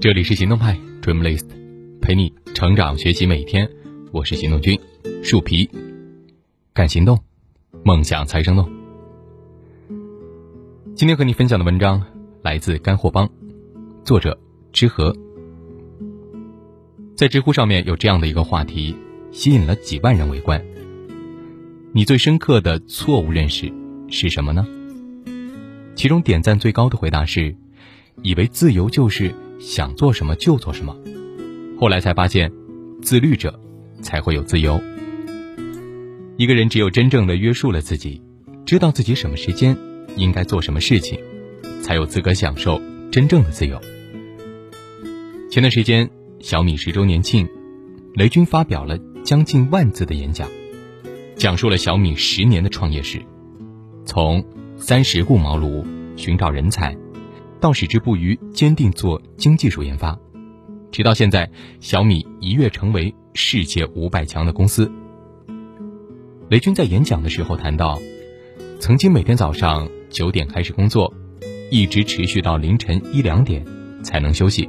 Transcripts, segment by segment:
这里是行动派 Dreamlist，陪你成长学习每一天。我是行动君树皮，敢行动，梦想才生动。今天和你分享的文章来自干货帮，作者知和。在知乎上面有这样的一个话题，吸引了几万人围观。你最深刻的错误认识是什么呢？其中点赞最高的回答是：以为自由就是想做什么就做什么，后来才发现，自律者。才会有自由。一个人只有真正的约束了自己，知道自己什么时间应该做什么事情，才有资格享受真正的自由。前段时间小米十周年庆，雷军发表了将近万字的演讲，讲述了小米十年的创业史，从三十顾茅庐寻找人才，到矢志不渝坚定做精技术研发，直到现在小米一跃成为。世界五百强的公司，雷军在演讲的时候谈到，曾经每天早上九点开始工作，一直持续到凌晨一两点才能休息，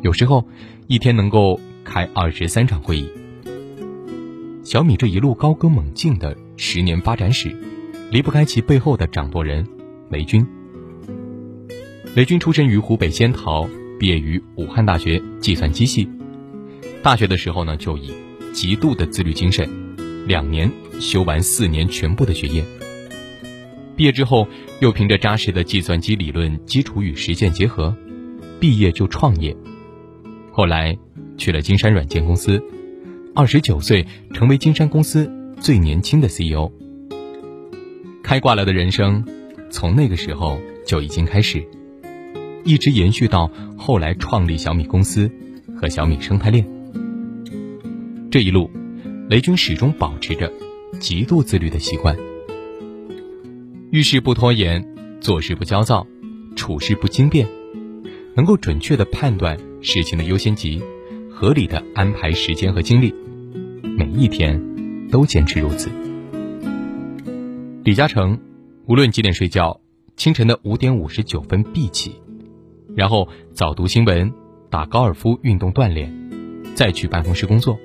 有时候一天能够开二十三场会议。小米这一路高歌猛进的十年发展史，离不开其背后的掌舵人雷军。雷军出身于湖北仙桃，毕业于武汉大学计算机系。大学的时候呢，就以极度的自律精神，两年修完四年全部的学业。毕业之后，又凭着扎实的计算机理论基础与实践结合，毕业就创业。后来去了金山软件公司，二十九岁成为金山公司最年轻的 CEO。开挂了的人生，从那个时候就已经开始，一直延续到后来创立小米公司和小米生态链。这一路，雷军始终保持着极度自律的习惯，遇事不拖延，做事不焦躁，处事不惊变，能够准确的判断事情的优先级，合理的安排时间和精力，每一天都坚持如此。李嘉诚无论几点睡觉，清晨的五点五十九分必起，然后早读新闻，打高尔夫运动锻炼，再去办公室工作。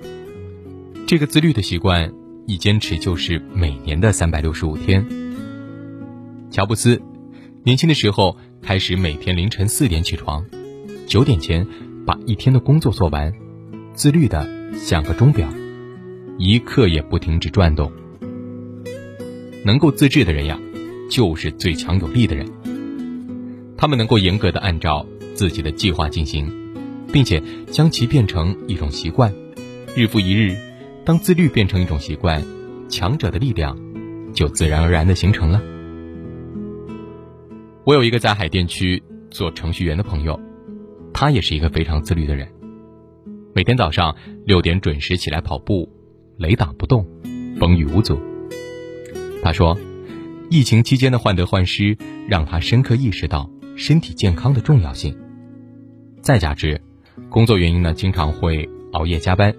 这个自律的习惯一坚持就是每年的三百六十五天。乔布斯年轻的时候开始每天凌晨四点起床，九点前把一天的工作做完，自律的像个钟表，一刻也不停止转动。能够自制的人呀，就是最强有力的人。他们能够严格的按照自己的计划进行，并且将其变成一种习惯，日复一日。当自律变成一种习惯，强者的力量就自然而然的形成了。我有一个在海淀区做程序员的朋友，他也是一个非常自律的人，每天早上六点准时起来跑步，雷打不动，风雨无阻。他说，疫情期间的患得患失让他深刻意识到身体健康的重要性。再加之工作原因呢，经常会熬夜加班，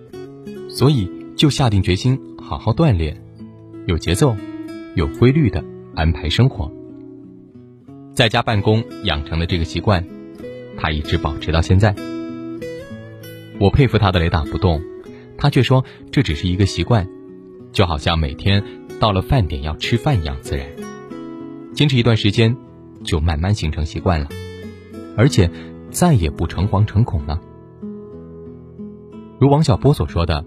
所以。就下定决心好好锻炼，有节奏、有规律的安排生活。在家办公养成的这个习惯，他一直保持到现在。我佩服他的雷打不动，他却说这只是一个习惯，就好像每天到了饭点要吃饭一样自然。坚持一段时间，就慢慢形成习惯了，而且再也不诚惶诚恐了。如王小波所说的。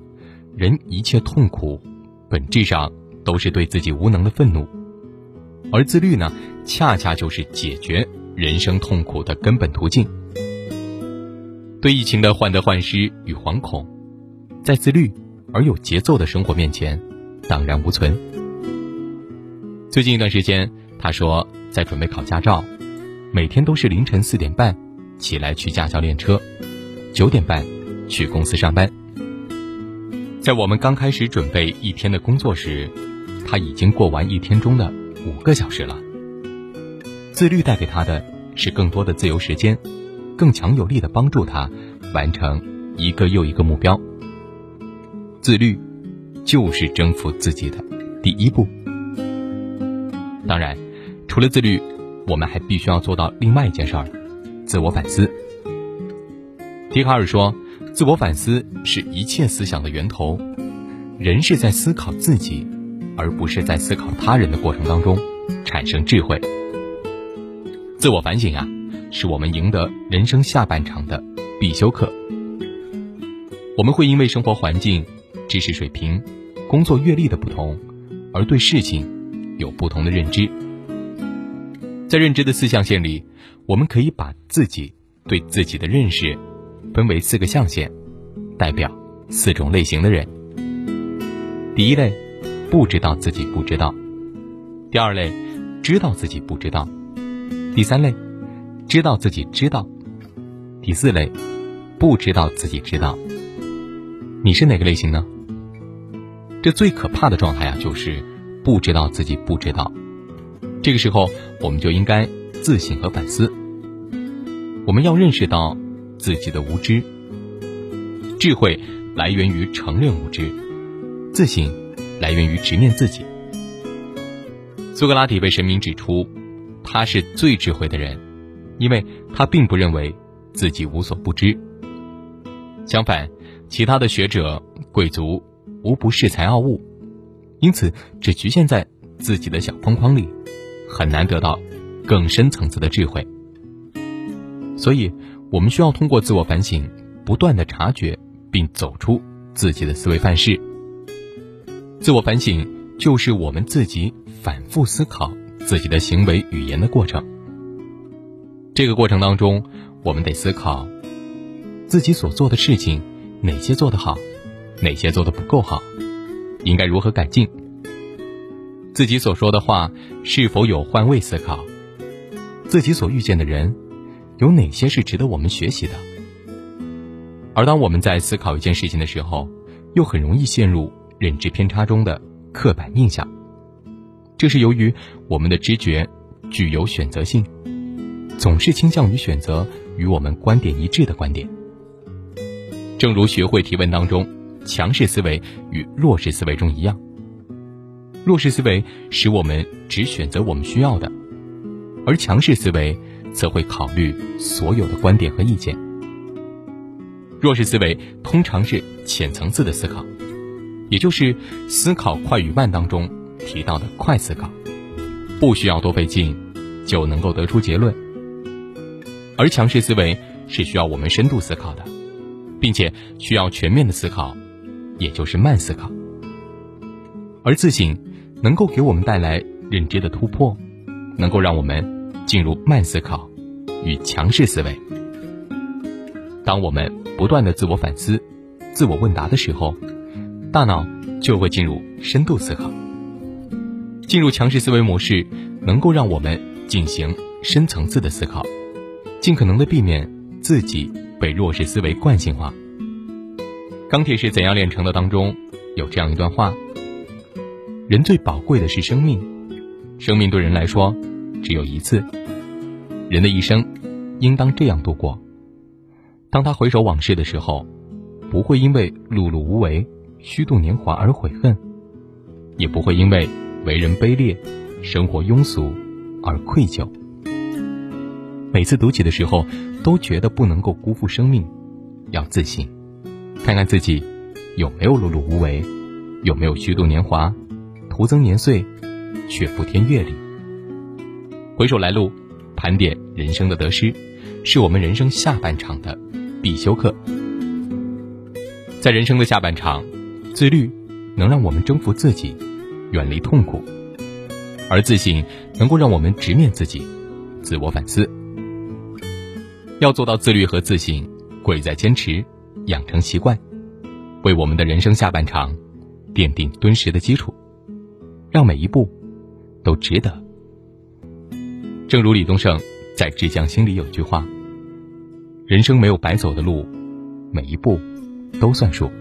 人一切痛苦，本质上都是对自己无能的愤怒，而自律呢，恰恰就是解决人生痛苦的根本途径。对疫情的患得患失与惶恐，在自律而有节奏的生活面前，荡然无存。最近一段时间，他说在准备考驾照，每天都是凌晨四点半起来去驾校练车，九点半去公司上班。在我们刚开始准备一天的工作时，他已经过完一天中的五个小时了。自律带给他的是更多的自由时间，更强有力的帮助他完成一个又一个目标。自律就是征服自己的第一步。当然，除了自律，我们还必须要做到另外一件事儿：自我反思。笛卡尔说：“自我反思是一切思想的源头。人是在思考自己，而不是在思考他人的过程当中产生智慧。自我反省啊，是我们赢得人生下半场的必修课。我们会因为生活环境、知识水平、工作阅历的不同，而对事情有不同的认知。在认知的四象限里，我们可以把自己对自己的认识。”分为四个象限，代表四种类型的人。第一类，不知道自己不知道；第二类，知道自己不知道；第三类，知道自己知道；第四类，不知道自己知道。你是哪个类型呢？这最可怕的状态啊，就是不知道自己不知道。这个时候，我们就应该自省和反思。我们要认识到。自己的无知，智慧来源于承认无知，自省来源于直面自己。苏格拉底被神明指出，他是最智慧的人，因为他并不认为自己无所不知。相反，其他的学者、贵族无不恃才傲物，因此只局限在自己的小框框里，很难得到更深层次的智慧。所以。我们需要通过自我反省，不断的察觉并走出自己的思维范式。自我反省就是我们自己反复思考自己的行为语言的过程。这个过程当中，我们得思考自己所做的事情哪些做得好，哪些做得不够好，应该如何改进。自己所说的话是否有换位思考，自己所遇见的人。有哪些是值得我们学习的？而当我们在思考一件事情的时候，又很容易陷入认知偏差中的刻板印象。这是由于我们的知觉具有选择性，总是倾向于选择与我们观点一致的观点。正如学会提问当中，强势思维与弱势思维中一样，弱势思维使我们只选择我们需要的，而强势思维。则会考虑所有的观点和意见。弱势思维通常是浅层次的思考，也就是思考快与慢当中提到的快思考，不需要多费劲就能够得出结论。而强势思维是需要我们深度思考的，并且需要全面的思考，也就是慢思考。而自省能够给我们带来认知的突破，能够让我们。进入慢思考与强势思维。当我们不断的自我反思、自我问答的时候，大脑就会进入深度思考。进入强势思维模式，能够让我们进行深层次的思考，尽可能的避免自己被弱势思维惯性化。《钢铁是怎样炼成的》当中有这样一段话：人最宝贵的是生命，生命对人来说。只有一次，人的一生应当这样度过：当他回首往事的时候，不会因为碌碌无为、虚度年华而悔恨，也不会因为为人卑劣、生活庸俗而愧疚。每次读起的时候，都觉得不能够辜负生命，要自信，看看自己有没有碌碌无为，有没有虚度年华、徒增年岁，却不添阅历。回首来路，盘点人生的得失，是我们人生下半场的必修课。在人生的下半场，自律能让我们征服自己，远离痛苦；而自信能够让我们直面自己，自我反思。要做到自律和自信，贵在坚持，养成习惯，为我们的人生下半场奠定敦实的基础，让每一步都值得。正如李宗盛在《致江心》里有句话：“人生没有白走的路，每一步都算数。”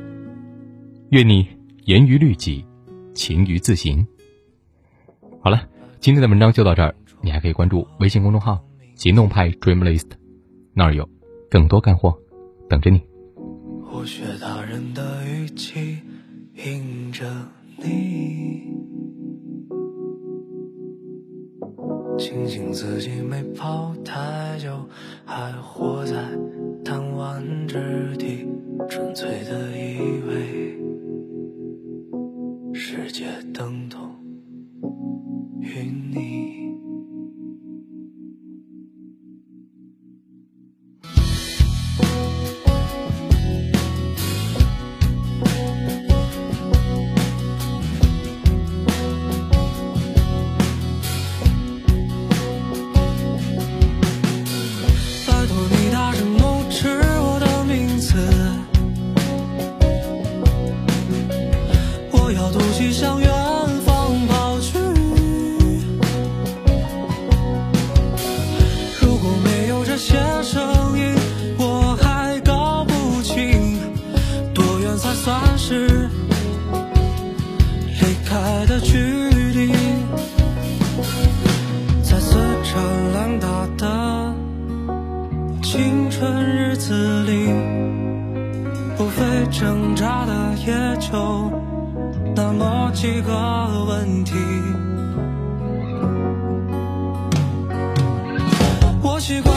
愿你严于律己，勤于自行。好了，今天的文章就到这儿，你还可以关注微信公众号“行动派 Dreamlist”，那儿有更多干货等着你。人的语气迎着你。庆幸自己没跑太久还活在弹丸之地纯粹的以为算是离开的距离，在死缠烂打的青春日子里，不会挣扎的也就那么几个问题。我习惯。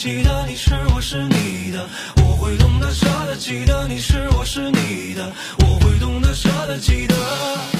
记得你是我是你的我会懂得舍得记得你是我是你的我会懂得舍得记得。